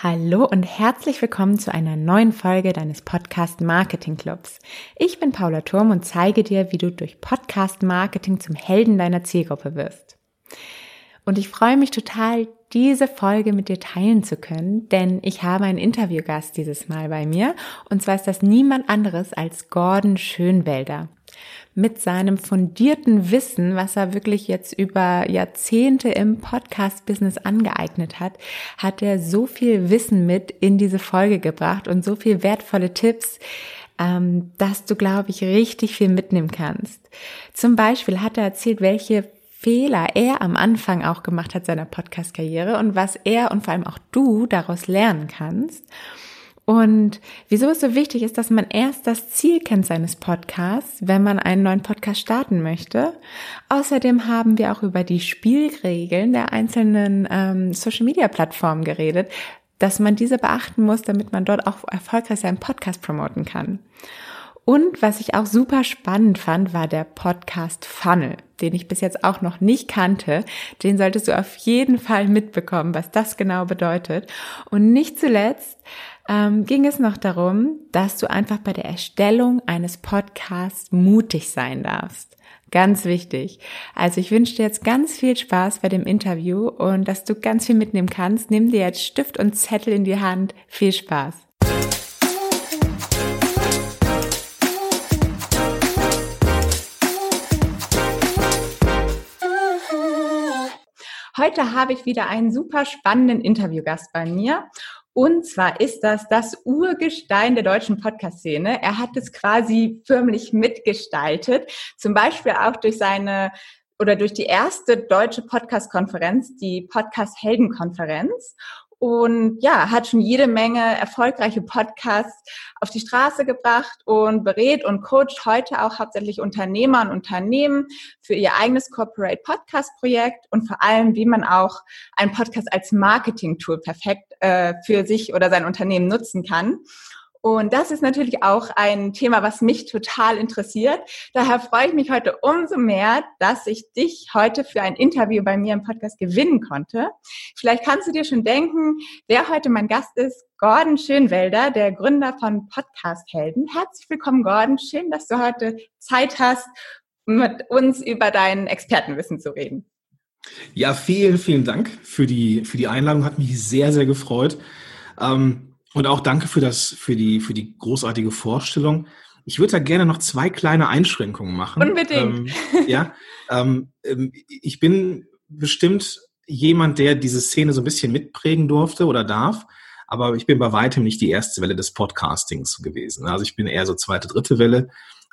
Hallo und herzlich willkommen zu einer neuen Folge deines Podcast Marketing Clubs. Ich bin Paula Turm und zeige dir, wie du durch Podcast Marketing zum Helden deiner Zielgruppe wirst. Und ich freue mich total, diese Folge mit dir teilen zu können, denn ich habe einen Interviewgast dieses Mal bei mir und zwar ist das niemand anderes als Gordon Schönwelder mit seinem fundierten Wissen, was er wirklich jetzt über Jahrzehnte im Podcast-Business angeeignet hat, hat er so viel Wissen mit in diese Folge gebracht und so viel wertvolle Tipps, ähm, dass du, glaube ich, richtig viel mitnehmen kannst. Zum Beispiel hat er erzählt, welche Fehler er am Anfang auch gemacht hat seiner Podcast-Karriere und was er und vor allem auch du daraus lernen kannst. Und wieso es so wichtig ist, dass man erst das Ziel kennt seines Podcasts, wenn man einen neuen Podcast starten möchte. Außerdem haben wir auch über die Spielregeln der einzelnen ähm, Social-Media-Plattformen geredet, dass man diese beachten muss, damit man dort auch erfolgreich seinen Podcast promoten kann. Und was ich auch super spannend fand, war der Podcast Funnel, den ich bis jetzt auch noch nicht kannte. Den solltest du auf jeden Fall mitbekommen, was das genau bedeutet. Und nicht zuletzt ähm, ging es noch darum, dass du einfach bei der Erstellung eines Podcasts mutig sein darfst. Ganz wichtig. Also ich wünsche dir jetzt ganz viel Spaß bei dem Interview und dass du ganz viel mitnehmen kannst. Nimm dir jetzt Stift und Zettel in die Hand. Viel Spaß. Heute habe ich wieder einen super spannenden Interviewgast bei mir und zwar ist das das Urgestein der deutschen Podcast-Szene. Er hat es quasi förmlich mitgestaltet, zum Beispiel auch durch seine oder durch die erste deutsche Podcast-Konferenz, die Podcast-Helden-Konferenz und ja, hat schon jede Menge erfolgreiche Podcasts auf die Straße gebracht und berät und coacht heute auch hauptsächlich Unternehmer und Unternehmen für ihr eigenes Corporate Podcast Projekt und vor allem, wie man auch einen Podcast als Marketing Tool perfekt äh, für sich oder sein Unternehmen nutzen kann. Und das ist natürlich auch ein Thema, was mich total interessiert. Daher freue ich mich heute umso mehr, dass ich dich heute für ein Interview bei mir im Podcast gewinnen konnte. Vielleicht kannst du dir schon denken, wer heute mein Gast ist. Gordon Schönwelder, der Gründer von Podcast Helden. Herzlich willkommen, Gordon. Schön, dass du heute Zeit hast, mit uns über dein Expertenwissen zu reden. Ja, vielen, vielen Dank für die, für die Einladung. Hat mich sehr, sehr gefreut. Ähm, und auch danke für das, für die, für die großartige Vorstellung. Ich würde da gerne noch zwei kleine Einschränkungen machen. Unbedingt. Ähm, ja, ähm, ähm, ich bin bestimmt jemand, der diese Szene so ein bisschen mitprägen durfte oder darf. Aber ich bin bei weitem nicht die erste Welle des Podcastings gewesen. Also ich bin eher so zweite, dritte Welle.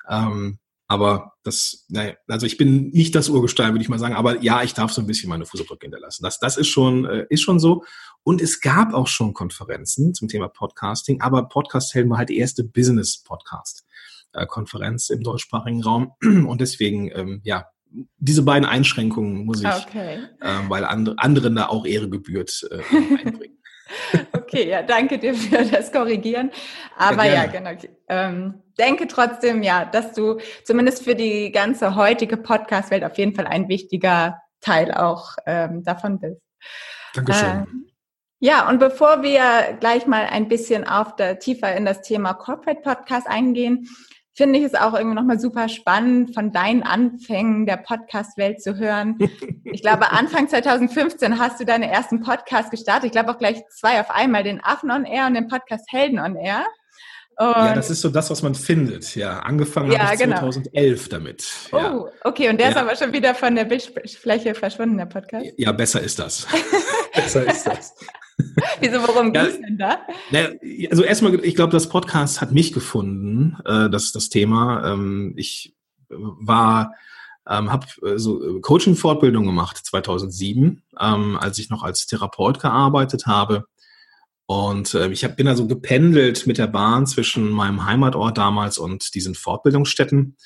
Ähm, aber das, naja, also ich bin nicht das Urgestein, würde ich mal sagen. Aber ja, ich darf so ein bisschen meine Fußabdrücke hinterlassen. Das, das ist schon, äh, ist schon so. Und es gab auch schon Konferenzen zum Thema Podcasting, aber Podcast Helden war halt die erste Business-Podcast-Konferenz im deutschsprachigen Raum. Und deswegen, ähm, ja, diese beiden Einschränkungen muss ich, okay. äh, weil andere, anderen da auch Ehre gebührt, äh, einbringen. Okay, ja, danke dir für das Korrigieren. Aber ja, ja genau. Ähm, denke trotzdem, ja, dass du zumindest für die ganze heutige Podcast-Welt auf jeden Fall ein wichtiger Teil auch ähm, davon bist. Dankeschön. Ähm, ja, und bevor wir gleich mal ein bisschen auf der, tiefer in das Thema Corporate Podcast eingehen, finde ich es auch irgendwie nochmal super spannend, von deinen Anfängen der Podcast-Welt zu hören. Ich glaube, Anfang 2015 hast du deine ersten Podcasts gestartet. Ich glaube auch gleich zwei auf einmal, den Affen on Air und den Podcast Helden on Air. Und ja, das ist so das, was man findet. Ja, angefangen ja, habe ich genau. 2011 damit. Ja. Oh, okay. Und der ja. ist aber schon wieder von der Bildfläche verschwunden, der Podcast. Ja, besser ist das. besser ist das. Wieso, worum ja, es denn da? Also erstmal, ich glaube, das Podcast hat mich gefunden, äh, das, das Thema. Ähm, ich war, ähm, habe äh, so äh, Coaching-Fortbildung gemacht 2007, ähm, als ich noch als Therapeut gearbeitet habe. Und äh, ich hab, bin also gependelt mit der Bahn zwischen meinem Heimatort damals und diesen Fortbildungsstätten.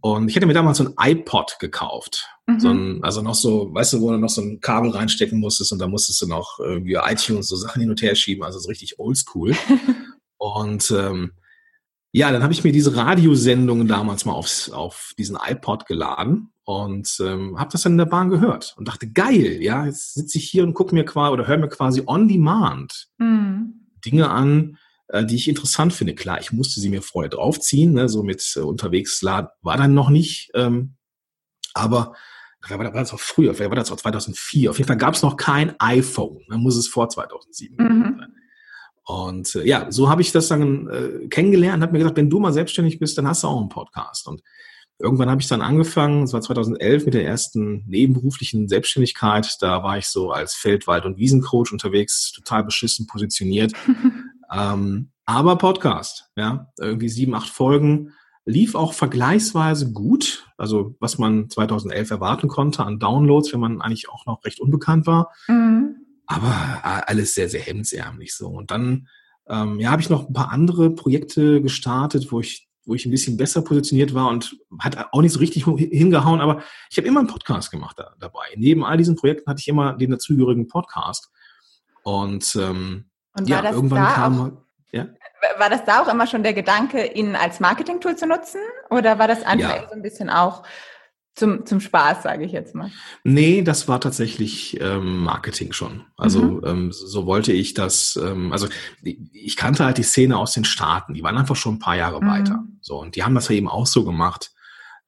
Und ich hätte mir damals so ein iPod gekauft. Mhm. So ein, also noch so, weißt du, wo du noch so ein Kabel reinstecken musstest und da musstest du noch irgendwie iTunes so Sachen hin und her schieben, also so richtig oldschool. und ähm, Ja, dann habe ich mir diese Radiosendungen damals mal aufs, auf diesen iPod geladen und ähm, habe das dann in der Bahn gehört und dachte, geil, ja, jetzt sitze ich hier und gucke mir quasi oder höre mir quasi on demand mhm. Dinge an, äh, die ich interessant finde. Klar, ich musste sie mir vorher draufziehen, ne, so mit äh, unterwegs laden war dann noch nicht, ähm, aber war, war das auch früher, vielleicht war das auch 2004. Auf jeden Fall gab es noch kein iPhone, dann muss es vor 2007 mhm. sein. Und äh, ja, so habe ich das dann äh, kennengelernt, habe mir gesagt, wenn du mal selbstständig bist, dann hast du auch einen Podcast. Und irgendwann habe ich dann angefangen, es war 2011 mit der ersten nebenberuflichen Selbstständigkeit. Da war ich so als Feld-, Wald- und Wiesencoach unterwegs, total beschissen positioniert. ähm, aber Podcast, ja, irgendwie sieben, acht Folgen, lief auch vergleichsweise gut. Also was man 2011 erwarten konnte an Downloads, wenn man eigentlich auch noch recht unbekannt war. Mhm aber alles sehr, sehr hemdsärmlich so. Und dann ähm, ja, habe ich noch ein paar andere Projekte gestartet, wo ich, wo ich ein bisschen besser positioniert war und hat auch nicht so richtig hingehauen, aber ich habe immer einen Podcast gemacht da, dabei. Neben all diesen Projekten hatte ich immer den dazugehörigen Podcast. Und, ähm, und ja, irgendwann kam. Auch, ja? War das da auch immer schon der Gedanke, ihn als Marketing-Tool zu nutzen? Oder war das einfach ja. so ein bisschen auch zum, zum Spaß, sage ich jetzt mal. Nee, das war tatsächlich ähm, Marketing schon. Also mhm. ähm, so wollte ich das, ähm, also ich kannte halt die Szene aus den Staaten, die waren einfach schon ein paar Jahre mhm. weiter. So, und die haben das ja eben auch so gemacht,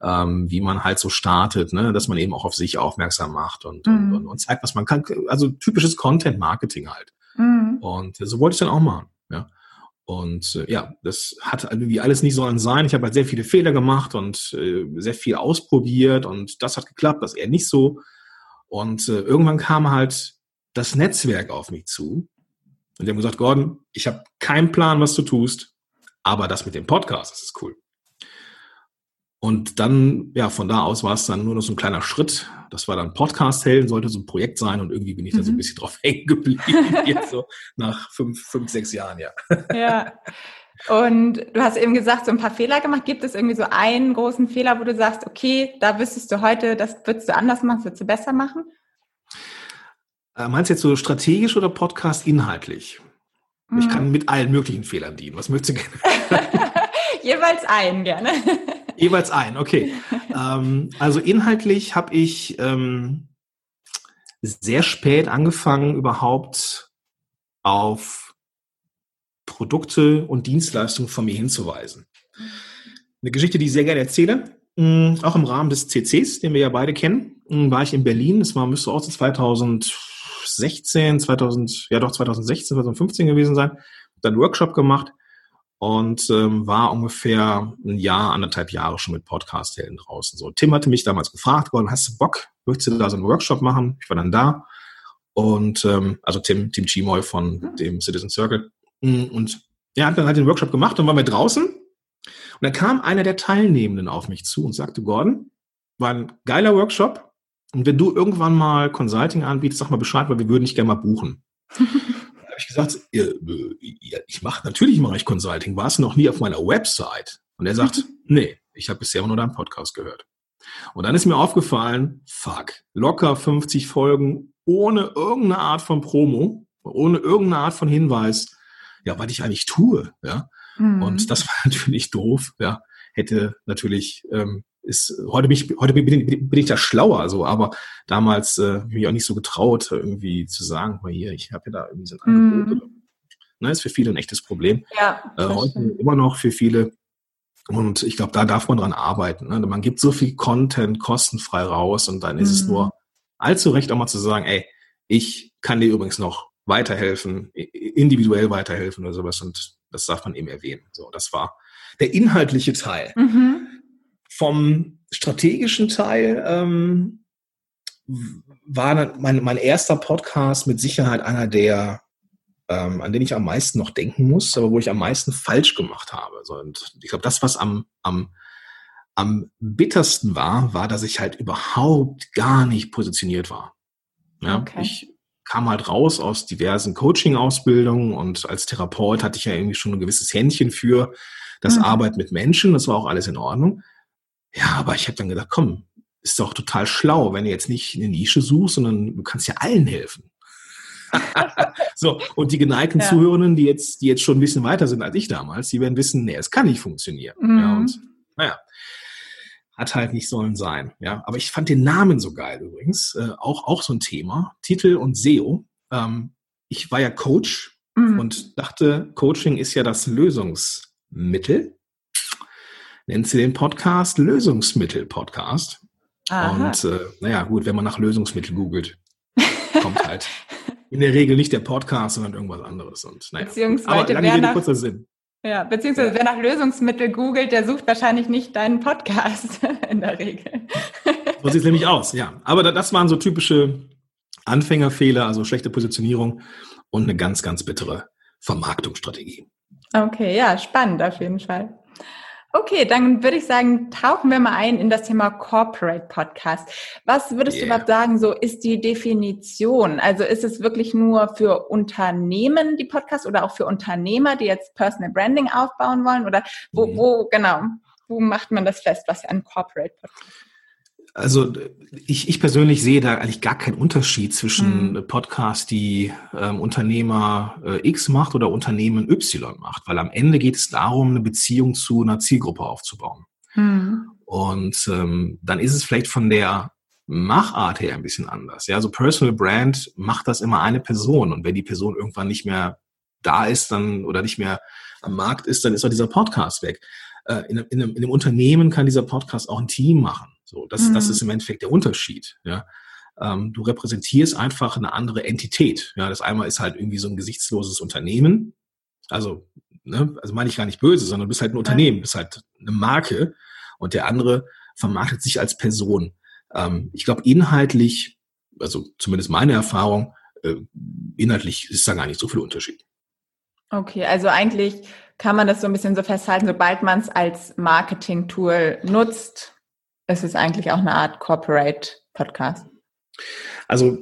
ähm, wie man halt so startet, ne? dass man eben auch auf sich aufmerksam macht und, mhm. und, und, zeigt, was man kann. Also typisches Content-Marketing halt. Mhm. Und so wollte ich dann auch machen. Und äh, ja, das hat irgendwie alles nicht sollen sein. Ich habe halt sehr viele Fehler gemacht und äh, sehr viel ausprobiert und das hat geklappt, das eher nicht so. Und äh, irgendwann kam halt das Netzwerk auf mich zu und die haben gesagt, Gordon, ich habe keinen Plan, was du tust, aber das mit dem Podcast, das ist cool. Und dann, ja, von da aus war es dann nur noch so ein kleiner Schritt. Das war dann Podcast-Helden, sollte so ein Projekt sein und irgendwie bin ich da so ein mhm. bisschen drauf hängen geblieben, jetzt so nach fünf, fünf, sechs Jahren, ja. Ja. Und du hast eben gesagt, so ein paar Fehler gemacht. Gibt es irgendwie so einen großen Fehler, wo du sagst, okay, da wüsstest du heute, das würdest du anders machen, das würdest du besser machen? Äh, meinst du jetzt so strategisch oder Podcast inhaltlich? Mhm. Ich kann mit allen möglichen Fehlern dienen. Was möchtest du gerne? Jeweils einen gerne. Jeweils ein, okay. ähm, also inhaltlich habe ich ähm, sehr spät angefangen, überhaupt auf Produkte und Dienstleistungen von mir hinzuweisen. Eine Geschichte, die ich sehr gerne erzähle, mm, auch im Rahmen des CCs, den wir ja beide kennen, mm, war ich in Berlin. Das war, müsste auch so 2016, 2000, ja doch 2016, 2015 gewesen sein. Dann einen Workshop gemacht und ähm, war ungefähr ein Jahr, anderthalb Jahre schon mit Podcast-Helden draußen. So, Tim hatte mich damals gefragt, Gordon, hast du Bock? Möchtest du da so einen Workshop machen? Ich war dann da. Und ähm, also Tim, Tim Chimoy von dem Citizen Circle. Mm, und er hat dann halt den Workshop gemacht und waren wir draußen. Und dann kam einer der Teilnehmenden auf mich zu und sagte, Gordon, war ein geiler Workshop. Und wenn du irgendwann mal Consulting anbietest, sag mal Bescheid, weil wir würden dich gerne mal buchen. habe ich gesagt, ich mache natürlich mache ich Consulting, war es noch nie auf meiner Website? Und er sagt, nee, ich habe bisher nur deinen Podcast gehört. Und dann ist mir aufgefallen, fuck, locker 50 Folgen ohne irgendeine Art von Promo, ohne irgendeine Art von Hinweis, ja, was ich eigentlich tue, ja. Mhm. Und das war natürlich doof, ja. Hätte natürlich ähm, ist, heute bin ich, heute bin ich, bin ich da schlauer, so, aber damals äh, bin ich auch nicht so getraut, irgendwie zu sagen, mal hier, ich habe ja da irgendwie so ein Angebot. Mm. Ne, ist für viele ein echtes Problem. Ja, äh, heute immer noch für viele. Und ich glaube, da darf man dran arbeiten. Ne? Man gibt so viel Content kostenfrei raus und dann ist mm. es nur allzu recht auch mal zu sagen, ey, ich kann dir übrigens noch weiterhelfen, individuell weiterhelfen oder sowas und das darf man eben erwähnen. So, das war der inhaltliche Teil. Mhm. Vom strategischen Teil ähm, war mein, mein erster Podcast mit Sicherheit einer der, ähm, an den ich am meisten noch denken muss, aber wo ich am meisten falsch gemacht habe. So, und ich glaube, das, was am, am, am bittersten war, war, dass ich halt überhaupt gar nicht positioniert war. Ja, okay. Ich kam halt raus aus diversen Coaching-Ausbildungen und als Therapeut hatte ich ja irgendwie schon ein gewisses Händchen für das mhm. Arbeiten mit Menschen. Das war auch alles in Ordnung. Ja, aber ich habe dann gedacht, komm, ist doch total schlau, wenn du jetzt nicht eine Nische suchst, sondern du kannst ja allen helfen. so, und die geneigten ja. Zuhörenden, die jetzt, die jetzt schon ein bisschen weiter sind als ich damals, die werden wissen, nee, es kann nicht funktionieren. Mhm. Ja, und naja, hat halt nicht sollen sein. Ja, aber ich fand den Namen so geil übrigens. Äh, auch, auch so ein Thema. Titel und SEO. Ähm, ich war ja Coach mhm. und dachte, Coaching ist ja das Lösungsmittel. Nennt sie den Podcast Lösungsmittel-Podcast. Und äh, naja, gut, wenn man nach Lösungsmittel googelt, kommt halt in der Regel nicht der Podcast, sondern irgendwas anderes. Und, naja. Beziehungsweise Aber lange wer nach, kurzer Sinn. Ja, beziehungsweise ja. wer nach Lösungsmittel googelt, der sucht wahrscheinlich nicht deinen Podcast in der Regel. So sieht es nämlich aus, ja. Aber das waren so typische Anfängerfehler, also schlechte Positionierung und eine ganz, ganz bittere Vermarktungsstrategie. Okay, ja, spannend auf jeden Fall. Okay, dann würde ich sagen, tauchen wir mal ein in das Thema Corporate Podcast. Was würdest yeah. du überhaupt sagen, so ist die Definition? Also ist es wirklich nur für Unternehmen die Podcast oder auch für Unternehmer, die jetzt Personal Branding aufbauen wollen? Oder wo, mhm. wo genau, wo macht man das fest, was ein Corporate Podcast ist? Also ich, ich persönlich sehe da eigentlich gar keinen Unterschied zwischen mhm. Podcast, die ähm, Unternehmer äh, X macht oder Unternehmen Y macht, weil am Ende geht es darum, eine Beziehung zu einer Zielgruppe aufzubauen. Mhm. Und ähm, dann ist es vielleicht von der Machart her ein bisschen anders. Ja, so Personal Brand macht das immer eine Person und wenn die Person irgendwann nicht mehr da ist, dann oder nicht mehr am Markt ist, dann ist auch dieser Podcast weg. Äh, in, in, einem, in einem Unternehmen kann dieser Podcast auch ein Team machen. So, das, mhm. das ist im Endeffekt der Unterschied. Ja. Ähm, du repräsentierst einfach eine andere Entität. Ja, das einmal ist halt irgendwie so ein gesichtsloses Unternehmen. Also, ne, also meine ich gar nicht böse, sondern du bist halt ein Unternehmen, bist halt eine Marke und der andere vermarktet sich als Person. Ähm, ich glaube, inhaltlich, also zumindest meine Erfahrung, äh, inhaltlich ist da gar nicht so viel Unterschied. Okay, also eigentlich kann man das so ein bisschen so festhalten, sobald man es als Marketing-Tool nutzt, ist es eigentlich auch eine Art Corporate Podcast. Also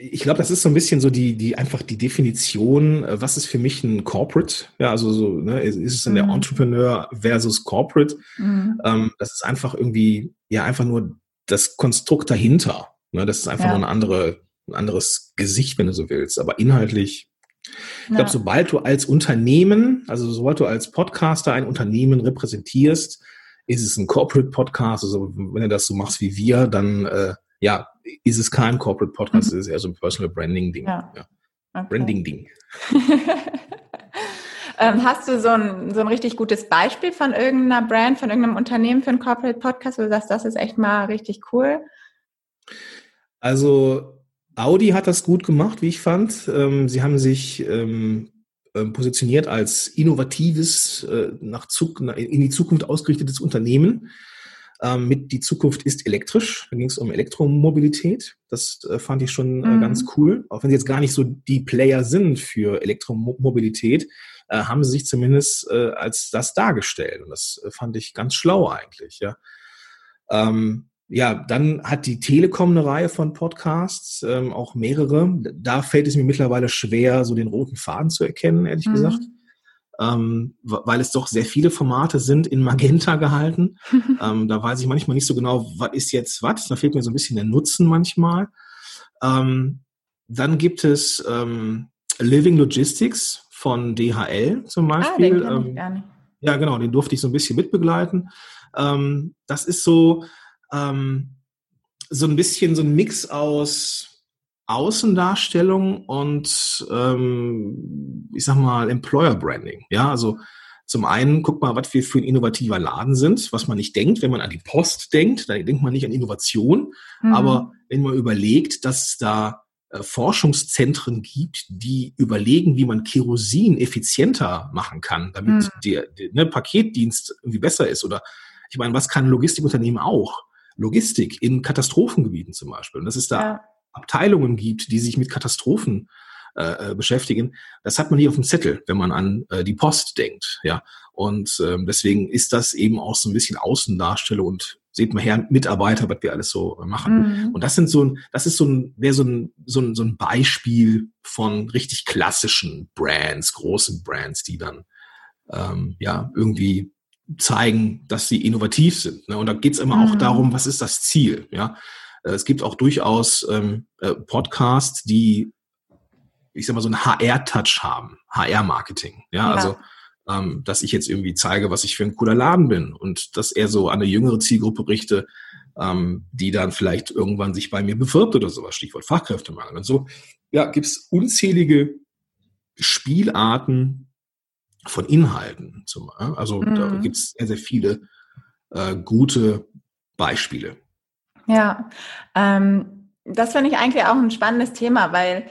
ich glaube, das ist so ein bisschen so die, die einfach die Definition, äh, was ist für mich ein Corporate? Ja, also so, ne, ist es dann mhm. der Entrepreneur versus Corporate? Mhm. Ähm, das ist einfach irgendwie, ja, einfach nur das Konstrukt dahinter. Ne? Das ist einfach ja. nur eine andere, ein anderes Gesicht, wenn du so willst. Aber inhaltlich ich glaube, sobald du als Unternehmen, also sobald du als Podcaster ein Unternehmen repräsentierst, ist es ein Corporate Podcast. Also wenn du das so machst wie wir, dann äh, ja, ist es kein Corporate Podcast, mhm. es ist eher so ein Personal Branding Ding. Ja. ja. Okay. Branding Ding. ähm, hast du so ein, so ein richtig gutes Beispiel von irgendeiner Brand, von irgendeinem Unternehmen für einen Corporate Podcast, wo du sagst, das ist echt mal richtig cool? Also Audi hat das gut gemacht, wie ich fand. Ähm, sie haben sich ähm, positioniert als innovatives, äh, nach Zug, in die Zukunft ausgerichtetes Unternehmen. mit Die Zukunft ist elektrisch. Da ging es um Elektromobilität. Das äh, fand ich schon äh, mhm. ganz cool. Auch wenn sie jetzt gar nicht so die Player sind für Elektromobilität, haben sie sich zumindest als das dargestellt. Und das fand ich ganz schlau eigentlich. Ja ja, dann hat die Telekom eine Reihe von Podcasts, ähm, auch mehrere. Da fällt es mir mittlerweile schwer, so den roten Faden zu erkennen, ehrlich mhm. gesagt. Ähm, weil es doch sehr viele Formate sind in Magenta gehalten. ähm, da weiß ich manchmal nicht so genau, was ist jetzt was. Da fehlt mir so ein bisschen der Nutzen manchmal. Ähm, dann gibt es ähm, Living Logistics von DHL zum Beispiel. Ah, den ich ähm, ja, genau, den durfte ich so ein bisschen mitbegleiten. Ähm, das ist so, ähm, so ein bisschen so ein Mix aus Außendarstellung und ähm, ich sag mal Employer Branding. Ja, also zum einen, guck mal, was wir für ein innovativer Laden sind, was man nicht denkt, wenn man an die Post denkt, da denkt man nicht an Innovation, mhm. aber wenn man überlegt, dass es da äh, Forschungszentren gibt, die überlegen, wie man Kerosin effizienter machen kann, damit mhm. der, der ne, Paketdienst irgendwie besser ist. Oder ich meine, was kann ein Logistikunternehmen auch? Logistik in Katastrophengebieten zum Beispiel. Und dass es da ja. Abteilungen gibt, die sich mit Katastrophen äh, äh, beschäftigen. Das hat man hier auf dem Zettel, wenn man an äh, die Post denkt. Ja, und ähm, deswegen ist das eben auch so ein bisschen Außendarstellung und seht mal her, Mitarbeiter, was wir alles so machen. Mhm. Und das sind so ein, das ist so ein, wäre so ein, so ein, so ein Beispiel von richtig klassischen Brands, großen Brands, die dann ähm, ja irgendwie zeigen, dass sie innovativ sind. Ne? Und da geht es immer mhm. auch darum, was ist das Ziel. Ja, äh, es gibt auch durchaus ähm, äh, Podcasts, die ich sag mal, so einen HR-Touch haben, HR-Marketing. Ja, ja, also ähm, dass ich jetzt irgendwie zeige, was ich für ein cooler Laden bin und dass er so an eine jüngere Zielgruppe richte, ähm, die dann vielleicht irgendwann sich bei mir bewirbt oder sowas, Stichwort Fachkräftemangel. Und so ja, gibt es unzählige Spielarten von Inhalten. Zum, also mhm. da gibt es sehr, sehr viele äh, gute Beispiele. Ja, ähm, das finde ich eigentlich auch ein spannendes Thema, weil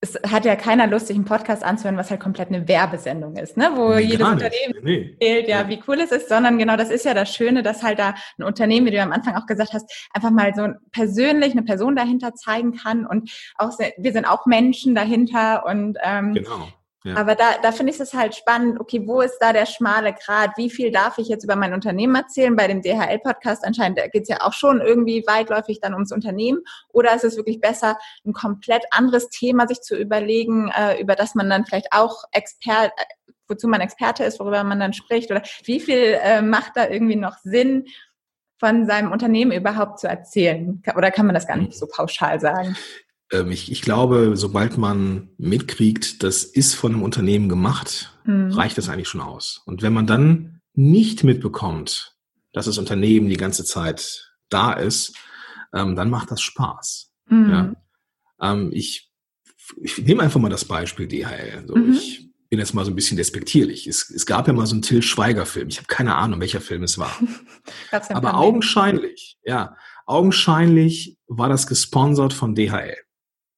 es hat ja keiner Lust, sich einen Podcast anzuhören, was halt komplett eine Werbesendung ist, ne? wo nee, jedes Unternehmen nee. erzählt, ja, wie cool es ist, sondern genau das ist ja das Schöne, dass halt da ein Unternehmen, wie du am Anfang auch gesagt hast, einfach mal so persönlich eine Person dahinter zeigen kann und auch wir sind auch Menschen dahinter und ähm, genau. Aber da, da finde ich es halt spannend, okay, wo ist da der schmale Grad? Wie viel darf ich jetzt über mein Unternehmen erzählen? Bei dem DHL-Podcast anscheinend geht es ja auch schon irgendwie weitläufig dann ums Unternehmen. Oder ist es wirklich besser, ein komplett anderes Thema sich zu überlegen, äh, über das man dann vielleicht auch Expert, äh, wozu man Experte ist, worüber man dann spricht? Oder wie viel äh, macht da irgendwie noch Sinn, von seinem Unternehmen überhaupt zu erzählen? Oder kann man das gar nicht so pauschal sagen? Ähm, ich, ich glaube, sobald man mitkriegt, das ist von einem Unternehmen gemacht, mhm. reicht das eigentlich schon aus. Und wenn man dann nicht mitbekommt, dass das Unternehmen die ganze Zeit da ist, ähm, dann macht das Spaß. Mhm. Ja? Ähm, ich, ich nehme einfach mal das Beispiel DHL. So, mhm. Ich bin jetzt mal so ein bisschen despektierlich. Es, es gab ja mal so einen Till Schweiger-Film. Ich habe keine Ahnung, welcher Film es war. Aber augenscheinlich, ja, augenscheinlich war das gesponsert von DHL.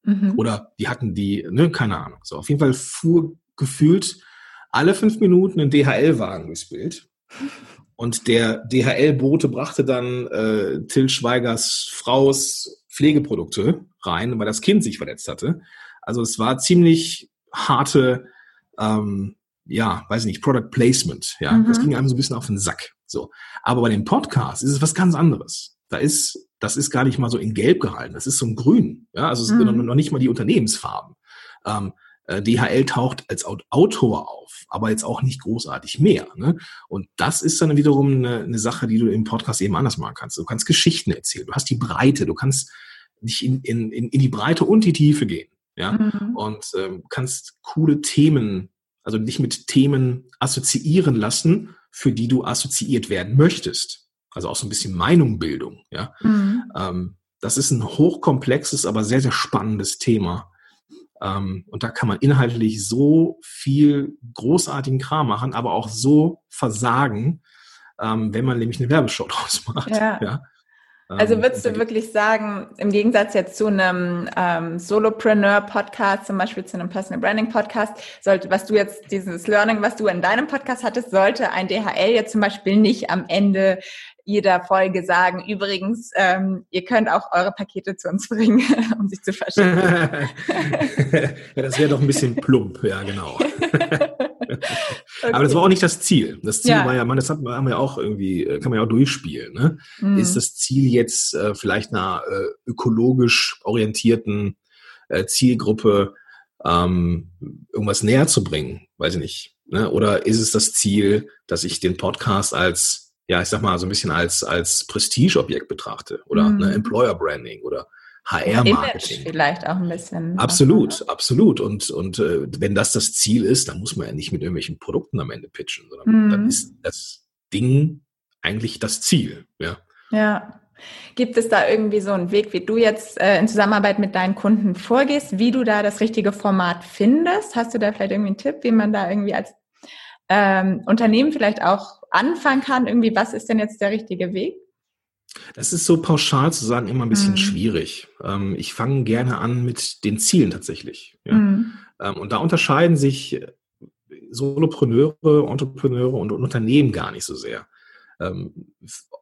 Mhm. Oder die hatten die, ne, keine Ahnung. So, auf jeden Fall fuhr gefühlt alle fünf Minuten ein DHL-Wagen durchs Bild. Und der DHL-Bote brachte dann äh, Till Schweigers Fraus Pflegeprodukte rein, weil das Kind sich verletzt hatte. Also es war ziemlich harte, ähm, ja, weiß nicht, Product Placement. Ja, mhm. das ging einem so ein bisschen auf den Sack. So, aber bei dem Podcast ist es was ganz anderes. Da ist das ist gar nicht mal so in Gelb gehalten, das ist so ein Grün. Ja, also es mhm. sind noch nicht mal die Unternehmensfarben. Ähm, äh, DHL taucht als Autor auf, aber jetzt auch nicht großartig mehr. Ne? Und das ist dann wiederum eine, eine Sache, die du im Podcast eben anders machen kannst. Du kannst Geschichten erzählen, du hast die Breite, du kannst nicht in, in, in, in die Breite und die Tiefe gehen. Ja, mhm. und ähm, kannst coole Themen, also dich mit Themen assoziieren lassen, für die du assoziiert werden möchtest also auch so ein bisschen Meinungbildung. Ja, mhm. ähm, das ist ein hochkomplexes, aber sehr sehr spannendes Thema. Ähm, und da kann man inhaltlich so viel großartigen Kram machen, aber auch so versagen, ähm, wenn man nämlich eine Werbeshow draus macht. Ja. ja. Also ähm, würdest du wirklich sagen, im Gegensatz jetzt zu einem ähm, Solopreneur-Podcast, zum Beispiel zu einem Personal Branding-Podcast, sollte, was du jetzt, dieses Learning, was du in deinem Podcast hattest, sollte ein DHL jetzt zum Beispiel nicht am Ende jeder Folge sagen, übrigens, ähm, ihr könnt auch eure Pakete zu uns bringen, um sich zu verschicken. ja, das wäre doch ein bisschen plump, ja, genau. Okay. Aber das war auch nicht das Ziel. Das Ziel ja. war ja, man, das hat, haben wir ja auch irgendwie, äh, kann man ja auch durchspielen. Ne? Mhm. Ist das Ziel jetzt äh, vielleicht einer äh, ökologisch orientierten äh, Zielgruppe ähm, irgendwas näher zu bringen? Weiß ich nicht. Ne? Oder ist es das Ziel, dass ich den Podcast als ja, ich sag mal, so ein bisschen als, als Prestigeobjekt betrachte oder mhm. ne, Employer Branding oder HR-Marketing. Vielleicht auch ein bisschen. Absolut, auch, absolut. Und, und äh, wenn das das Ziel ist, dann muss man ja nicht mit irgendwelchen Produkten am Ende pitchen, sondern mhm. dann ist das Ding eigentlich das Ziel. Ja. Ja. Gibt es da irgendwie so einen Weg, wie du jetzt äh, in Zusammenarbeit mit deinen Kunden vorgehst, wie du da das richtige Format findest? Hast du da vielleicht irgendwie einen Tipp, wie man da irgendwie als ähm, Unternehmen vielleicht auch anfangen kann? Irgendwie, was ist denn jetzt der richtige Weg? Das ist so pauschal zu sagen immer ein bisschen mhm. schwierig. Ähm, ich fange gerne an mit den Zielen tatsächlich. Ja? Mhm. Ähm, und da unterscheiden sich Solopreneure, Entrepreneure und Unternehmen gar nicht so sehr. Ähm,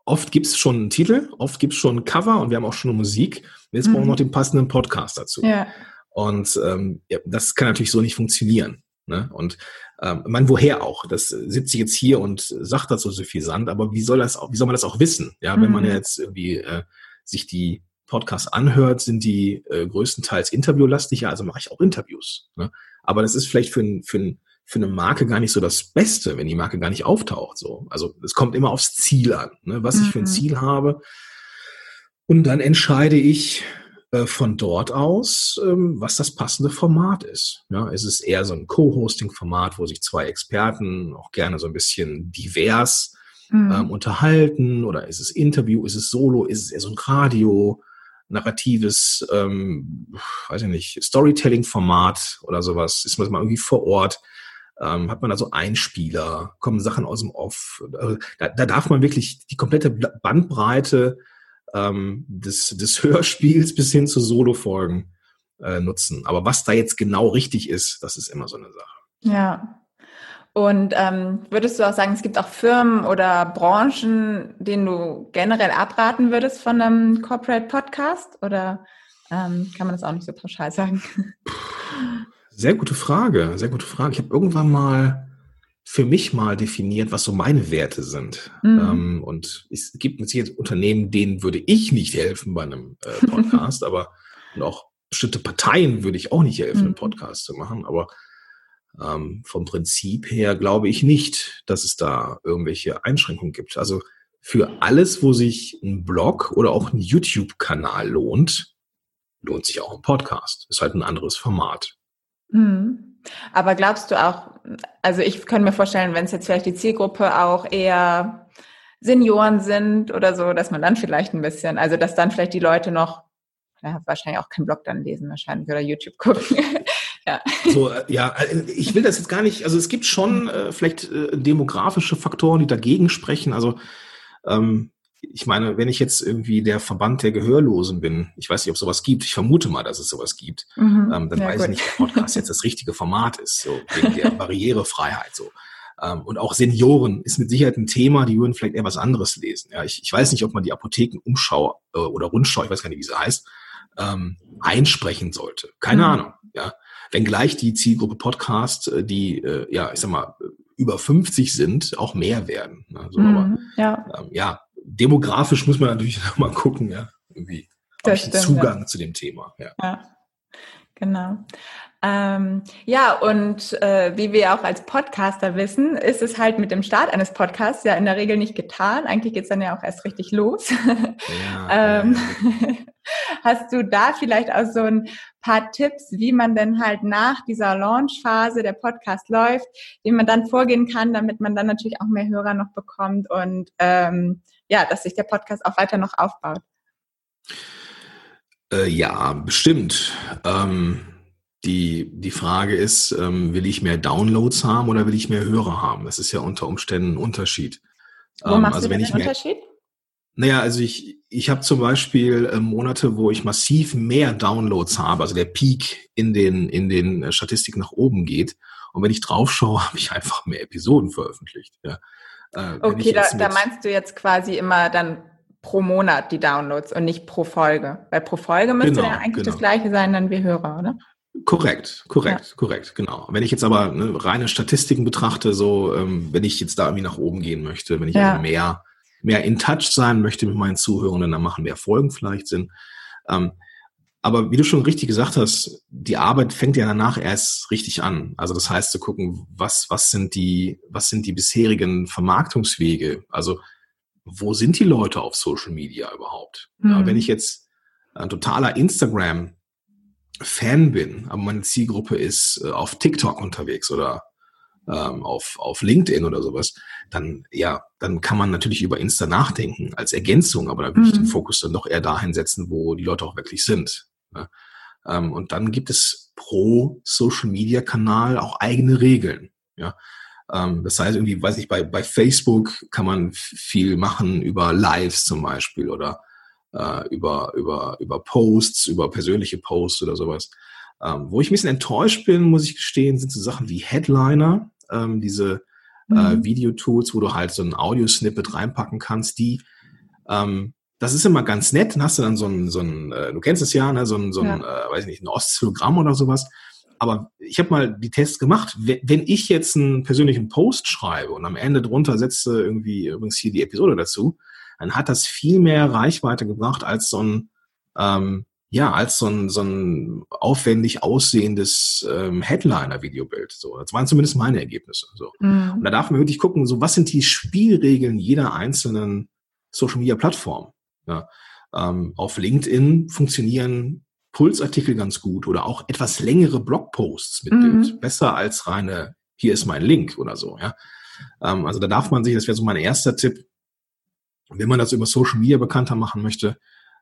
oft gibt es schon einen Titel, oft gibt es schon ein Cover und wir haben auch schon eine Musik. Jetzt mhm. brauchen wir noch den passenden Podcast dazu. Ja. Und ähm, das kann natürlich so nicht funktionieren. Ne? Und ähm, man, woher auch? Das sitze ich jetzt hier und sagt dazu so viel Sand, aber wie soll das auch, wie soll man das auch wissen? Ja, mhm. wenn man mhm. jetzt irgendwie äh, sich die Podcasts anhört, sind die äh, größtenteils interviewlastig, ja, also mache ich auch Interviews. Ne? Aber das ist vielleicht für, ein, für, ein, für eine Marke gar nicht so das Beste, wenn die Marke gar nicht auftaucht. So. Also es kommt immer aufs Ziel an, ne? was mhm. ich für ein mhm. Ziel habe. Und dann entscheide ich, von dort aus, ähm, was das passende Format ist. Ja, ist es eher so ein Co-Hosting-Format, wo sich zwei Experten auch gerne so ein bisschen divers mhm. ähm, unterhalten? Oder ist es Interview, ist es Solo, ist es eher so ein Radio? narratives, ähm, weiß ich nicht, Storytelling-Format oder sowas? Ist man mal irgendwie vor Ort? Ähm, hat man also Einspieler? Kommen Sachen aus dem Off? Also da, da darf man wirklich die komplette Bandbreite ähm, des, des Hörspiels bis hin zu Solo-Folgen äh, nutzen. Aber was da jetzt genau richtig ist, das ist immer so eine Sache. Ja, und ähm, würdest du auch sagen, es gibt auch Firmen oder Branchen, denen du generell abraten würdest von einem Corporate Podcast? Oder ähm, kann man das auch nicht so pauschal sagen? Sehr gute Frage, sehr gute Frage. Ich habe irgendwann mal für mich mal definiert, was so meine Werte sind. Mhm. Ähm, und es gibt mit Sicherheit Unternehmen, denen würde ich nicht helfen bei einem äh, Podcast, aber und auch bestimmte Parteien würde ich auch nicht helfen, mhm. einen Podcast zu machen. Aber ähm, vom Prinzip her glaube ich nicht, dass es da irgendwelche Einschränkungen gibt. Also für alles, wo sich ein Blog oder auch ein YouTube-Kanal lohnt, lohnt sich auch ein Podcast. Ist halt ein anderes Format. Mhm. Aber glaubst du auch, also ich könnte mir vorstellen, wenn es jetzt vielleicht die Zielgruppe auch eher Senioren sind oder so, dass man dann vielleicht ein bisschen, also dass dann vielleicht die Leute noch, ja, wahrscheinlich auch keinen Blog dann lesen wahrscheinlich oder YouTube gucken, ja. So, äh, ja, äh, ich will das jetzt gar nicht, also es gibt schon äh, vielleicht äh, demografische Faktoren, die dagegen sprechen. Also ähm, ich meine, wenn ich jetzt irgendwie der Verband der Gehörlosen bin, ich weiß nicht, ob sowas gibt, ich vermute mal, dass es sowas gibt, mhm. ähm, dann weiß gut. ich nicht, ob Podcast jetzt das richtige Format ist, so wegen der Barrierefreiheit so. Ähm, und auch Senioren ist mit Sicherheit ein Thema, die würden vielleicht eher was anderes lesen. Ja, ich, ich weiß nicht, ob man die Apothekenumschau äh, oder Rundschau, ich weiß gar nicht, wie sie heißt, ähm, einsprechen sollte. Keine mhm. Ahnung. Ja, wenngleich die Zielgruppe Podcast, äh, die, äh, ja, ich sag mal, über 50 sind, auch mehr werden. Also, mhm, aber, ja. Ähm, ja, demografisch muss man natürlich mal gucken, ja, irgendwie das stimmt, Zugang ja. zu dem Thema. Ja, ja genau. Ähm, ja, und äh, wie wir auch als Podcaster wissen, ist es halt mit dem Start eines Podcasts ja in der Regel nicht getan. Eigentlich geht's dann ja auch erst richtig los. Ja, ähm, ja. Hast du da vielleicht auch so ein paar Tipps, wie man denn halt nach dieser Launchphase der Podcast läuft, wie man dann vorgehen kann, damit man dann natürlich auch mehr Hörer noch bekommt und ähm, ja, dass sich der Podcast auch weiter noch aufbaut? Äh, ja, bestimmt. Ähm, die, die Frage ist, ähm, will ich mehr Downloads haben oder will ich mehr Hörer haben? Das ist ja unter Umständen ein Unterschied. Wo ähm, machst also du wenn den ich mehr, Unterschied? Naja, also ich, ich habe zum Beispiel äh, Monate, wo ich massiv mehr Downloads habe, also der Peak in den, in den äh, Statistiken nach oben geht. Und wenn ich drauf schaue, habe ich einfach mehr Episoden veröffentlicht. Ja. Äh, okay, da, da meinst du jetzt quasi immer dann pro Monat die Downloads und nicht pro Folge. Weil pro Folge müsste genau, ja eigentlich genau. das gleiche sein dann wie Hörer, oder? Korrekt, korrekt, ja. korrekt, genau. Wenn ich jetzt aber ne, reine Statistiken betrachte, so ähm, wenn ich jetzt da irgendwie nach oben gehen möchte, wenn ich ja. also mehr mehr in Touch sein möchte mit meinen Zuhörenden, dann machen mehr Folgen vielleicht Sinn. Ähm, aber wie du schon richtig gesagt hast, die Arbeit fängt ja danach erst richtig an. Also das heißt zu gucken, was, was sind die, was sind die bisherigen Vermarktungswege? Also wo sind die Leute auf Social Media überhaupt? Mhm. Ja, wenn ich jetzt ein totaler Instagram Fan bin, aber meine Zielgruppe ist äh, auf TikTok unterwegs oder ähm, auf, auf LinkedIn oder sowas, dann ja, dann kann man natürlich über Insta nachdenken als Ergänzung, aber da würde mhm. ich den mhm. Fokus dann doch eher dahin setzen, wo die Leute auch wirklich sind. Ne? Ähm, und dann gibt es pro Social Media Kanal auch eigene Regeln. Ja. Ähm, das heißt irgendwie, weiß ich, bei, bei Facebook kann man viel machen über Lives zum Beispiel oder äh, über, über, über Posts, über persönliche Posts oder sowas. Ähm, wo ich ein bisschen enttäuscht bin, muss ich gestehen, sind so Sachen wie Headliner ähm, diese äh, mhm. äh, Videotools, wo du halt so ein Audio-Snippet reinpacken kannst, die ähm, das ist immer ganz nett, dann hast du dann so ein, so ein äh, du kennst es ja, ne, so ein, so ein ja. äh, weiß nicht, ein Oszillogramm oder sowas. Aber ich habe mal die Tests gemacht. Wenn ich jetzt einen persönlichen Post schreibe und am Ende drunter setze irgendwie übrigens hier die Episode dazu, dann hat das viel mehr Reichweite gebracht als so ein ähm, ja, als so ein, so ein aufwendig aussehendes ähm, Headliner-Videobild. So, das waren zumindest meine Ergebnisse. So. Mhm. Und da darf man wirklich gucken, so was sind die Spielregeln jeder einzelnen Social Media Plattform. Ja. Ähm, auf LinkedIn funktionieren Pulsartikel ganz gut oder auch etwas längere Blogposts mit mhm. Bild. Besser als reine, hier ist mein Link oder so, ja. Ähm, also da darf man sich, das wäre so mein erster Tipp, wenn man das über Social Media bekannter machen möchte,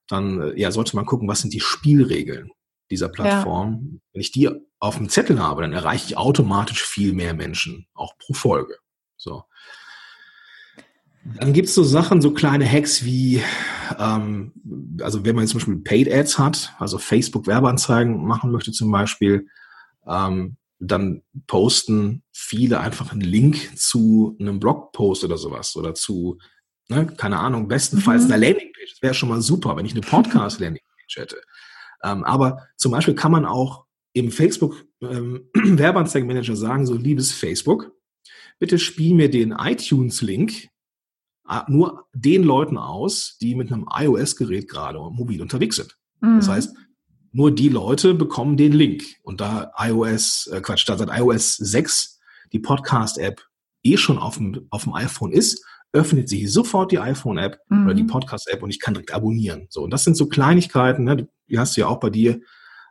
dann äh, ja, sollte man gucken, was sind die Spielregeln dieser Plattform. Ja. Wenn ich die auf dem Zettel habe, dann erreiche ich automatisch viel mehr Menschen, auch pro Folge. So. Dann gibt's so Sachen, so kleine Hacks wie, ähm, also wenn man jetzt zum Beispiel Paid Ads hat, also Facebook Werbeanzeigen machen möchte zum Beispiel, ähm, dann posten viele einfach einen Link zu einem Blogpost oder sowas oder zu, ne, keine Ahnung, bestenfalls mhm. einer Landingpage. Das wäre schon mal super, wenn ich eine Podcast-Landingpage hätte. Ähm, aber zum Beispiel kann man auch im Facebook ähm, Werbeanzeigenmanager sagen, so liebes Facebook, bitte spiel mir den iTunes-Link nur den Leuten aus, die mit einem iOS-Gerät gerade mobil unterwegs sind. Mhm. Das heißt, nur die Leute bekommen den Link. Und da iOS, äh Quatsch, da seit iOS 6 die Podcast-App eh schon auf dem, auf dem iPhone ist, öffnet sich sofort die iPhone-App mhm. oder die mhm. Podcast-App und ich kann direkt abonnieren. So, und das sind so Kleinigkeiten, ne? die hast du ja auch bei dir,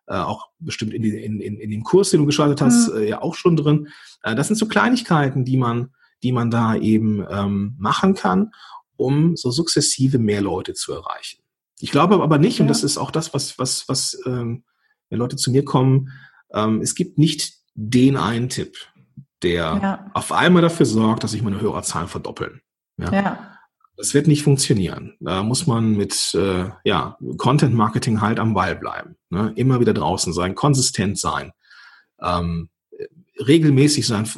äh, auch bestimmt in, die, in, in, in dem Kurs, den du gestartet hast, mhm. äh, ja auch schon drin. Äh, das sind so Kleinigkeiten, die man, die man da eben ähm, machen kann, um so sukzessive mehr Leute zu erreichen. Ich glaube aber nicht, ja. und das ist auch das, was, was, was ähm, wenn Leute zu mir kommen, ähm, es gibt nicht den einen Tipp, der ja. auf einmal dafür sorgt, dass sich meine Hörerzahlen verdoppeln. Ja. ja. Das wird nicht funktionieren. Da muss man mit äh, ja, Content Marketing halt am Ball bleiben. Ne? Immer wieder draußen sein, konsistent sein, ähm, regelmäßig sein,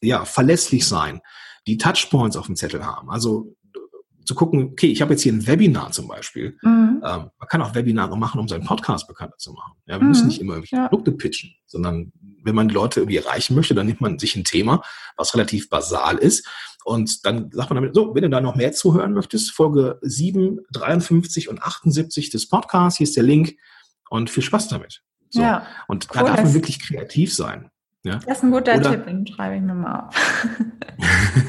ja, verlässlich sein, die Touchpoints auf dem Zettel haben. Also zu gucken, okay, ich habe jetzt hier ein Webinar zum Beispiel. Mhm. Ähm, man kann auch Webinare machen, um seinen Podcast bekannter zu machen. Ja, wir mhm. müssen nicht immer irgendwelche ja. Produkte pitchen, sondern wenn man die Leute irgendwie erreichen möchte, dann nimmt man sich ein Thema, was relativ basal ist. Und dann sagt man damit, so, wenn du da noch mehr zuhören möchtest, Folge 7, 53 und 78 des Podcasts, hier ist der Link und viel Spaß damit. So. Ja, und cool, da darf man wirklich kreativ sein. Ja? Das ist ein guter oder, Tipp, den schreibe ich mir mal auf.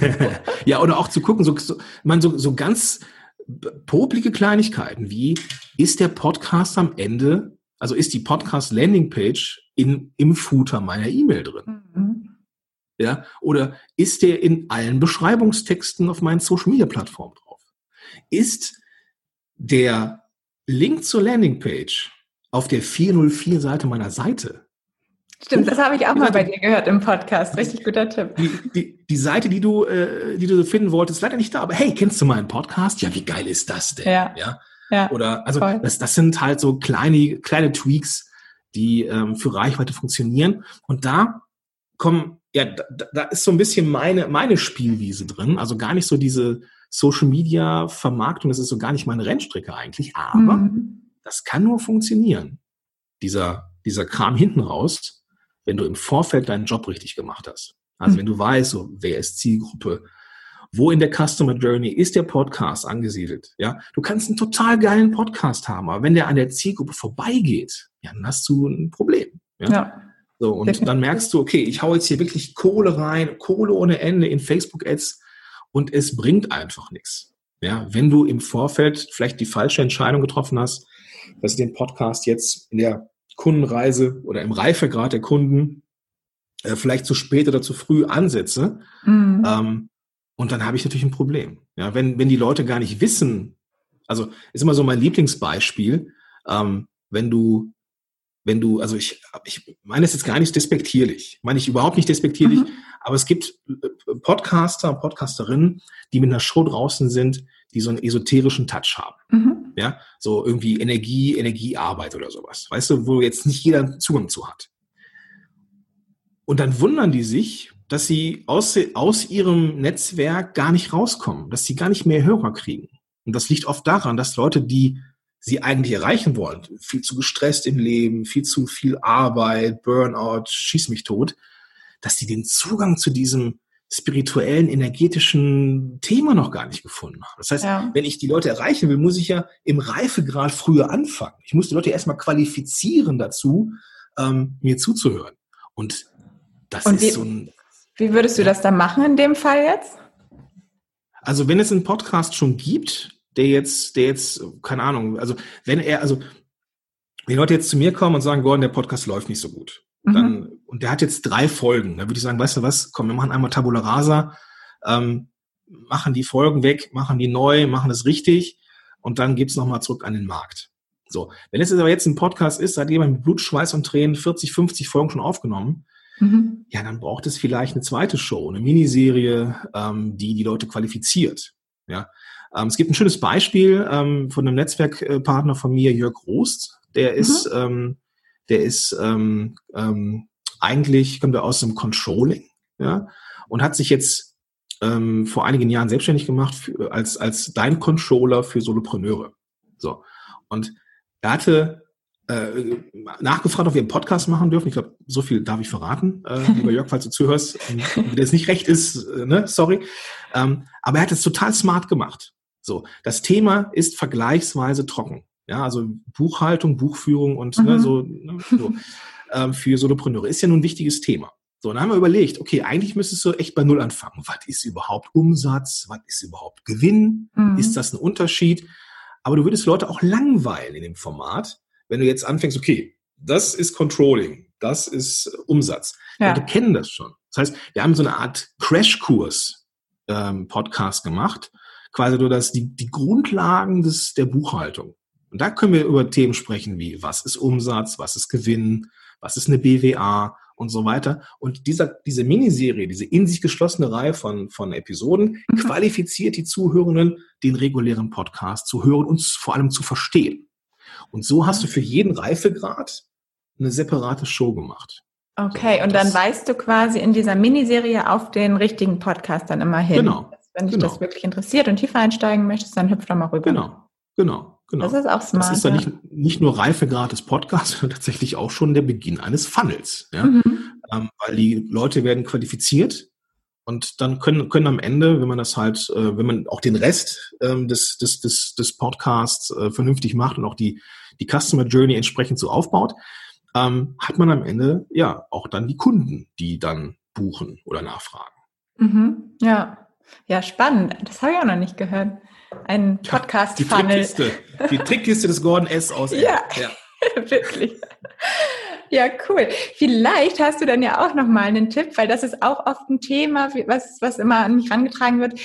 ja, oder auch zu gucken, so, so, man, so, so ganz poplige Kleinigkeiten wie, ist der Podcast am Ende, also ist die Podcast-Landingpage in, im Footer meiner E-Mail drin? Mhm. Ja, oder ist der in allen Beschreibungstexten auf meinen Social-Media-Plattformen drauf? Ist der Link zur Landingpage auf der 404-Seite meiner Seite Stimmt, das habe ich auch mal bei dir gehört im Podcast. Richtig guter Tipp. Die, die, die Seite, die du, äh, die du finden wolltest, leider nicht da. Aber hey, kennst du meinen Podcast? Ja, wie geil ist das denn? Ja. ja? ja Oder also das, das sind halt so kleine, kleine Tweaks, die ähm, für Reichweite funktionieren. Und da kommen, ja, da, da ist so ein bisschen meine, meine Spielwiese drin. Also gar nicht so diese Social Media Vermarktung, das ist so gar nicht meine Rennstrecke eigentlich. Aber mhm. das kann nur funktionieren. Dieser, dieser Kram hinten raus wenn du im Vorfeld deinen Job richtig gemacht hast. Also mhm. wenn du weißt, so, wer ist Zielgruppe, wo in der Customer Journey ist der Podcast angesiedelt? Ja, du kannst einen total geilen Podcast haben, aber wenn der an der Zielgruppe vorbeigeht, ja, dann hast du ein Problem. Ja. ja. So, und dann merkst du, okay, ich hau jetzt hier wirklich Kohle rein, Kohle ohne Ende in Facebook-Ads und es bringt einfach nichts. Ja, wenn du im Vorfeld vielleicht die falsche Entscheidung getroffen hast, dass du den Podcast jetzt in der Kundenreise oder im Reifegrad der Kunden äh, vielleicht zu spät oder zu früh ansetze. Mhm. Ähm, und dann habe ich natürlich ein Problem. Ja, wenn, wenn die Leute gar nicht wissen, also ist immer so mein Lieblingsbeispiel, ähm, wenn du, wenn du, also ich, ich meine es jetzt gar nicht despektierlich, meine ich überhaupt nicht despektierlich, mhm. aber es gibt äh, Podcaster, Podcasterinnen, die mit einer Show draußen sind, die so einen esoterischen Touch haben. Mhm. Ja, so irgendwie Energie, Energiearbeit oder sowas. Weißt du, wo jetzt nicht jeder Zugang zu hat. Und dann wundern die sich, dass sie aus, aus ihrem Netzwerk gar nicht rauskommen, dass sie gar nicht mehr Hörer kriegen. Und das liegt oft daran, dass Leute, die sie eigentlich erreichen wollen, viel zu gestresst im Leben, viel zu viel Arbeit, Burnout, schieß mich tot, dass sie den Zugang zu diesem spirituellen, energetischen Thema noch gar nicht gefunden haben. Das heißt, ja. wenn ich die Leute erreichen will, muss ich ja im Reifegrad früher anfangen. Ich muss die Leute erstmal qualifizieren dazu, ähm, mir zuzuhören. Und das Und ist wie, so ein. Wie würdest du das dann machen in dem Fall jetzt? Also wenn es einen Podcast schon gibt, der jetzt, der jetzt, keine Ahnung, also wenn er, also wenn Leute jetzt zu mir kommen und sagen, Gordon, der Podcast läuft nicht so gut, mhm. dann, und der hat jetzt drei Folgen, dann würde ich sagen, weißt du was, komm, wir machen einmal Tabula Rasa, ähm, machen die Folgen weg, machen die neu, machen es richtig und dann gibt's nochmal zurück an den Markt. So, wenn es aber jetzt ein Podcast ist, hat jemand mit Blut, Schweiß und Tränen 40, 50 Folgen schon aufgenommen, mhm. ja, dann braucht es vielleicht eine zweite Show, eine Miniserie, ähm, die die Leute qualifiziert. Ja, ähm, es gibt ein schönes Beispiel ähm, von einem Netzwerkpartner von mir, Jörg Rost. Der mhm. ist, ähm, der ist ähm, ähm, eigentlich kommt er aus dem Controlling, ja, und hat sich jetzt ähm, vor einigen Jahren selbstständig gemacht für, als als dein Controller für Solopreneure. So und er hatte äh, nachgefragt, ob wir einen Podcast machen dürfen. Ich glaube, so viel darf ich verraten, äh, lieber Jörg, falls du zuhörst. Wenn es nicht recht ist, äh, ne, sorry. Ähm, aber er hat es total smart gemacht. So, das Thema ist vergleichsweise trocken. Ja, also Buchhaltung, Buchführung und ne, mhm. ne, so, ne, so ähm, für Solopreneure ist ja nun ein wichtiges Thema. So, dann haben wir überlegt, okay, eigentlich müsstest du echt bei Null anfangen. Was ist überhaupt Umsatz? Was ist überhaupt Gewinn? Mhm. Ist das ein Unterschied? Aber du würdest Leute auch langweilen in dem Format, wenn du jetzt anfängst, okay, das ist Controlling, das ist Umsatz. Ja. Leute kennen das schon. Das heißt, wir haben so eine Art Crashkurs ähm, Podcast gemacht, quasi nur das die die Grundlagen des der Buchhaltung. Und da können wir über Themen sprechen wie was ist Umsatz, was ist Gewinn, was ist eine BWA und so weiter. Und dieser, diese Miniserie, diese in sich geschlossene Reihe von, von Episoden mhm. qualifiziert die Zuhörenden, den regulären Podcast zu hören und vor allem zu verstehen. Und so hast du für jeden Reifegrad eine separate Show gemacht. Okay, so, und dann weißt du quasi in dieser Miniserie auf den richtigen Podcast dann immer hin. Genau. Wenn dich genau. das wirklich interessiert und tiefer einsteigen möchtest, dann hüpf doch mal rüber. Genau, genau. Genau. Das ist auch smart. Das ist dann nicht, nicht nur Reifegrad des Podcasts, sondern tatsächlich auch schon der Beginn eines Funnels. Ja? Mhm. Ähm, weil die Leute werden qualifiziert und dann können, können am Ende, wenn man das halt, äh, wenn man auch den Rest ähm, des, des, des, des Podcasts äh, vernünftig macht und auch die, die Customer Journey entsprechend so aufbaut, ähm, hat man am Ende ja auch dann die Kunden, die dann buchen oder nachfragen. Mhm. Ja, ja, spannend. Das habe ich auch noch nicht gehört. Ein Podcast-Funnel. Die Trickkiste. Die Trickkiste des Gordon S. aus Ja, ja. wirklich. Ja, cool. Vielleicht hast du dann ja auch noch mal einen Tipp, weil das ist auch oft ein Thema, was, was immer an mich herangetragen wird.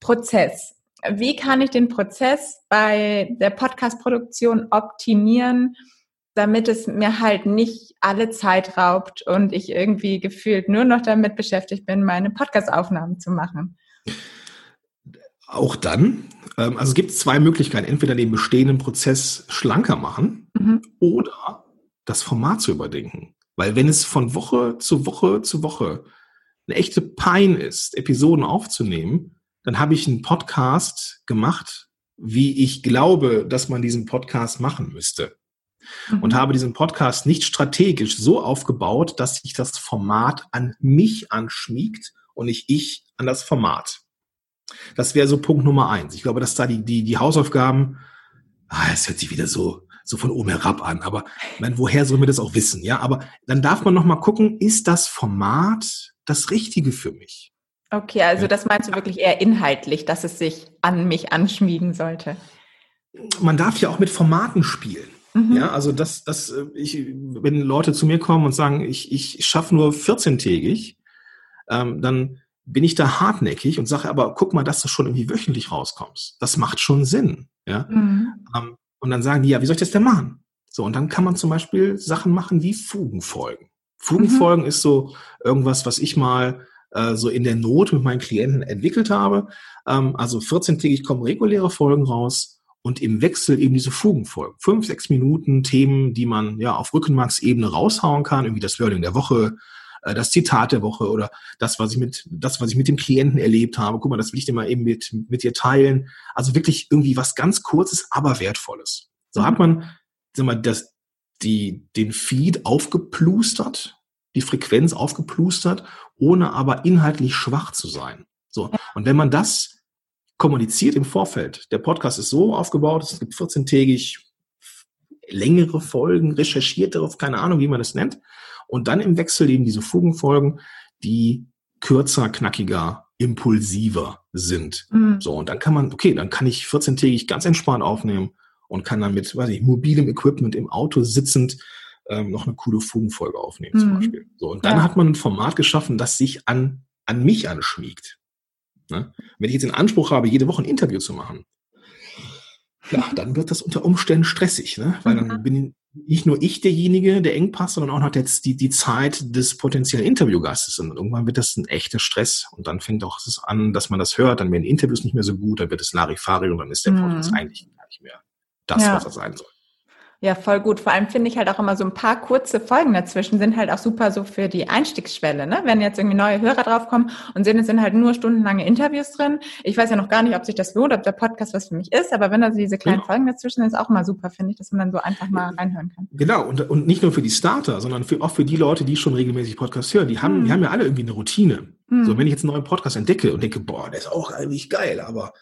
Prozess. Wie kann ich den Prozess bei der Podcast-Produktion optimieren, damit es mir halt nicht alle Zeit raubt und ich irgendwie gefühlt nur noch damit beschäftigt bin, meine Podcast-Aufnahmen zu machen? Auch dann, ähm, also es gibt zwei Möglichkeiten. Entweder den bestehenden Prozess schlanker machen mhm. oder das Format zu überdenken. Weil wenn es von Woche zu Woche zu Woche eine echte Pein ist, Episoden aufzunehmen, dann habe ich einen Podcast gemacht, wie ich glaube, dass man diesen Podcast machen müsste. Mhm. Und habe diesen Podcast nicht strategisch so aufgebaut, dass sich das Format an mich anschmiegt und nicht ich an das Format. Das wäre so Punkt Nummer eins. Ich glaube, dass da die, die, die Hausaufgaben, ah, es hört sich wieder so so von oben herab an. Aber man, woher soll man das auch wissen? Ja, aber dann darf man noch mal gucken, ist das Format das Richtige für mich? Okay, also das meinst du wirklich eher inhaltlich, dass es sich an mich anschmiegen sollte? Man darf ja auch mit Formaten spielen. Mhm. Ja, also das, das, äh, ich, wenn Leute zu mir kommen und sagen, ich, ich schaffe nur 14-tägig, ähm, dann bin ich da hartnäckig und sage, aber guck mal, dass du schon irgendwie wöchentlich rauskommst. Das macht schon Sinn. Ja. Mhm. Ähm, und dann sagen die, ja, wie soll ich das denn machen? So, und dann kann man zum Beispiel Sachen machen wie Fugenfolgen. Fugenfolgen mhm. ist so irgendwas, was ich mal äh, so in der Not mit meinen Klienten entwickelt habe. Ähm, also 14-tägig kommen reguläre Folgen raus und im Wechsel eben diese Fugenfolgen. Fünf, sechs Minuten Themen, die man ja auf Rückenmarksebene raushauen kann, irgendwie das Learning der Woche, das Zitat der Woche oder das, was ich mit, das, was ich mit dem Klienten erlebt habe. Guck mal, das will ich dir mal eben mit, mit dir teilen. Also wirklich irgendwie was ganz Kurzes, aber Wertvolles. So mhm. hat man, sag mal, das, die, den Feed aufgeplustert, die Frequenz aufgeplustert, ohne aber inhaltlich schwach zu sein. So. Und wenn man das kommuniziert im Vorfeld, der Podcast ist so aufgebaut, es gibt 14-tägig längere Folgen, recherchiertere, keine Ahnung, wie man das nennt. Und dann im Wechsel eben diese Fugenfolgen, die kürzer, knackiger impulsiver sind. Mhm. So, und dann kann man, okay, dann kann ich 14-tägig ganz entspannt aufnehmen und kann dann mit, weiß ich, mobilem Equipment im Auto sitzend ähm, noch eine coole Fugenfolge aufnehmen mhm. zum Beispiel. So, und dann ja. hat man ein Format geschaffen, das sich an, an mich anschmiegt. Ne? Wenn ich jetzt den Anspruch habe, jede Woche ein Interview zu machen, ja, dann wird das unter Umständen stressig, ne? weil dann mhm. bin nicht nur ich derjenige, der eng passt, sondern auch noch jetzt die, die Zeit des potenziellen Interviewgastes. Und irgendwann wird das ein echter Stress. Und dann fängt auch es an, dass man das hört, dann werden Interviews nicht mehr so gut, dann wird es Larifari und dann ist der mhm. Podcast eigentlich gar nicht mehr das, ja. was er sein soll. Ja, voll gut. Vor allem finde ich halt auch immer so ein paar kurze Folgen dazwischen sind halt auch super so für die Einstiegsschwelle, ne? Wenn jetzt irgendwie neue Hörer draufkommen und sehen, es sind halt nur stundenlange Interviews drin. Ich weiß ja noch gar nicht, ob sich das lohnt, ob der Podcast was für mich ist, aber wenn da so diese kleinen genau. Folgen dazwischen sind, ist auch mal super, finde ich, dass man dann so einfach mal reinhören kann. Genau. Und, und nicht nur für die Starter, sondern für, auch für die Leute, die schon regelmäßig Podcast hören. Die haben, mhm. die haben ja alle irgendwie eine Routine. Mhm. So, wenn ich jetzt einen neuen Podcast entdecke und denke, boah, der ist auch eigentlich geil, aber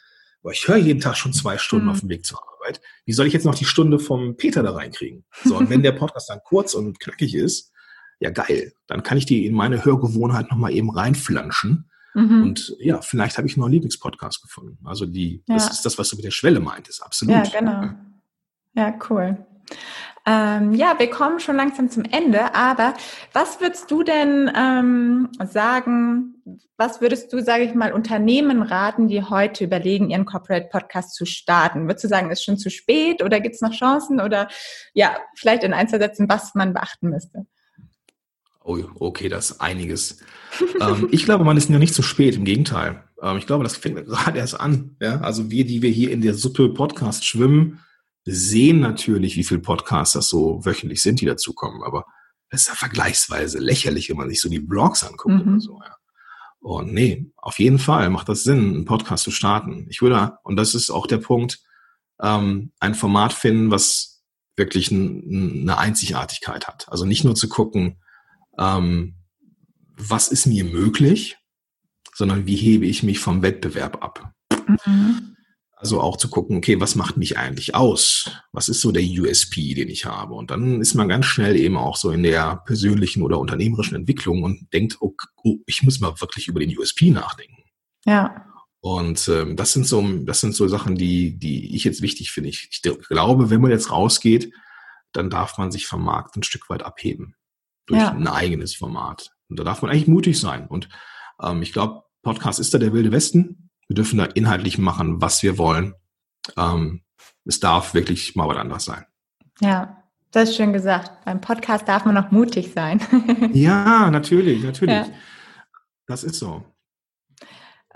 boah, ich höre jeden Tag schon zwei Stunden mhm. auf dem Weg zur Arbeit Arbeit. Wie soll ich jetzt noch die Stunde vom Peter da reinkriegen? So, und wenn der Podcast dann kurz und knackig ist, ja geil, dann kann ich die in meine Hörgewohnheit nochmal eben reinflanschen. Mhm. Und ja, vielleicht habe ich noch einen Lieblingspodcast gefunden. Also die, ja. das ist das, was du mit der Schwelle meintest, absolut. Ja, genau. Ja, cool. Ähm, ja, wir kommen schon langsam zum Ende, aber was würdest du denn ähm, sagen, was würdest du, sage ich mal, Unternehmen raten, die heute überlegen, ihren Corporate Podcast zu starten? Würdest du sagen, ist schon zu spät oder gibt es noch Chancen oder ja, vielleicht in ein, zwei Sätzen, was man beachten müsste? Oh, okay, das ist einiges. ähm, ich glaube, man ist ja nicht zu spät, im Gegenteil. Ähm, ich glaube, das fängt gerade erst an. Ja? Also wir, die wir hier in der Suppe Podcast schwimmen, sehen natürlich, wie viele Podcasts das so wöchentlich sind, die dazukommen, aber das ist ja vergleichsweise lächerlich, wenn man sich so die Blogs anguckt mhm. oder so. Ja. Und nee, auf jeden Fall macht das Sinn, einen Podcast zu starten. Ich würde, und das ist auch der Punkt, ähm, ein Format finden, was wirklich ein, eine Einzigartigkeit hat. Also nicht nur zu gucken, ähm, was ist mir möglich, sondern wie hebe ich mich vom Wettbewerb ab. Mhm. Also auch zu gucken, okay, was macht mich eigentlich aus? Was ist so der USP, den ich habe? Und dann ist man ganz schnell eben auch so in der persönlichen oder unternehmerischen Entwicklung und denkt, oh, oh ich muss mal wirklich über den USP nachdenken. Ja. Und ähm, das sind so, das sind so Sachen, die, die ich jetzt wichtig finde. Ich, ich glaube, wenn man jetzt rausgeht, dann darf man sich vom Markt ein Stück weit abheben durch ja. ein eigenes Format. Und da darf man eigentlich mutig sein. Und ähm, ich glaube, Podcast ist da der wilde Westen. Wir dürfen da inhaltlich machen, was wir wollen. Ähm, es darf wirklich mal was anderes sein. Ja, das ist schön gesagt. Beim Podcast darf man auch mutig sein. ja, natürlich, natürlich. Ja. Das ist so.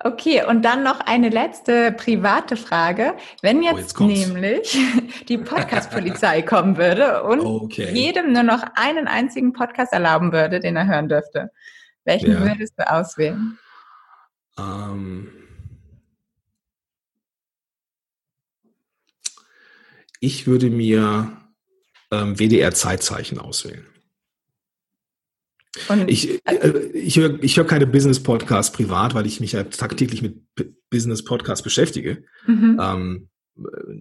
Okay, und dann noch eine letzte private Frage. Wenn jetzt, oh, jetzt nämlich die Podcast-Polizei kommen würde und okay. jedem nur noch einen einzigen Podcast erlauben würde, den er hören dürfte, welchen ja. würdest du auswählen? Ähm, Ich würde mir ähm, WDR-Zeitzeichen auswählen. Und, ich äh, ich höre ich hör keine Business-Podcasts privat, weil ich mich ja tagtäglich mit Business-Podcasts beschäftige. Mhm. Ähm,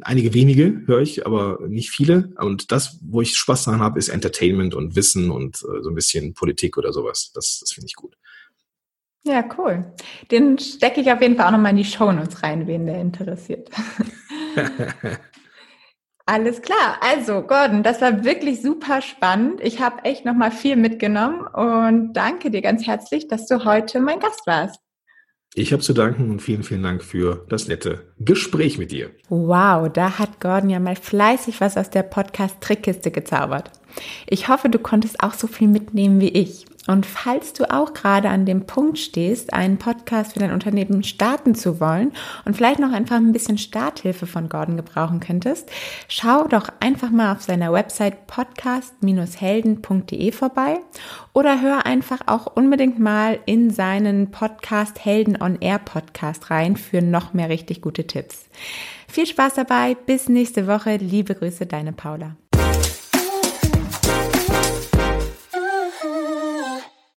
einige wenige höre ich, aber nicht viele. Und das, wo ich Spaß daran habe, ist Entertainment und Wissen und äh, so ein bisschen Politik oder sowas. Das, das finde ich gut. Ja, cool. Den stecke ich auf jeden Fall auch nochmal in die Shownotes rein, wen der interessiert. Alles klar. Also, Gordon, das war wirklich super spannend. Ich habe echt nochmal viel mitgenommen und danke dir ganz herzlich, dass du heute mein Gast warst. Ich habe zu danken und vielen, vielen Dank für das nette Gespräch mit dir. Wow, da hat Gordon ja mal fleißig was aus der Podcast-Trickkiste gezaubert. Ich hoffe, du konntest auch so viel mitnehmen wie ich. Und falls du auch gerade an dem Punkt stehst, einen Podcast für dein Unternehmen starten zu wollen und vielleicht noch einfach ein bisschen Starthilfe von Gordon gebrauchen könntest, schau doch einfach mal auf seiner Website podcast-helden.de vorbei oder hör einfach auch unbedingt mal in seinen Podcast Helden on Air Podcast rein für noch mehr richtig gute Tipps. Viel Spaß dabei, bis nächste Woche. Liebe Grüße, deine Paula.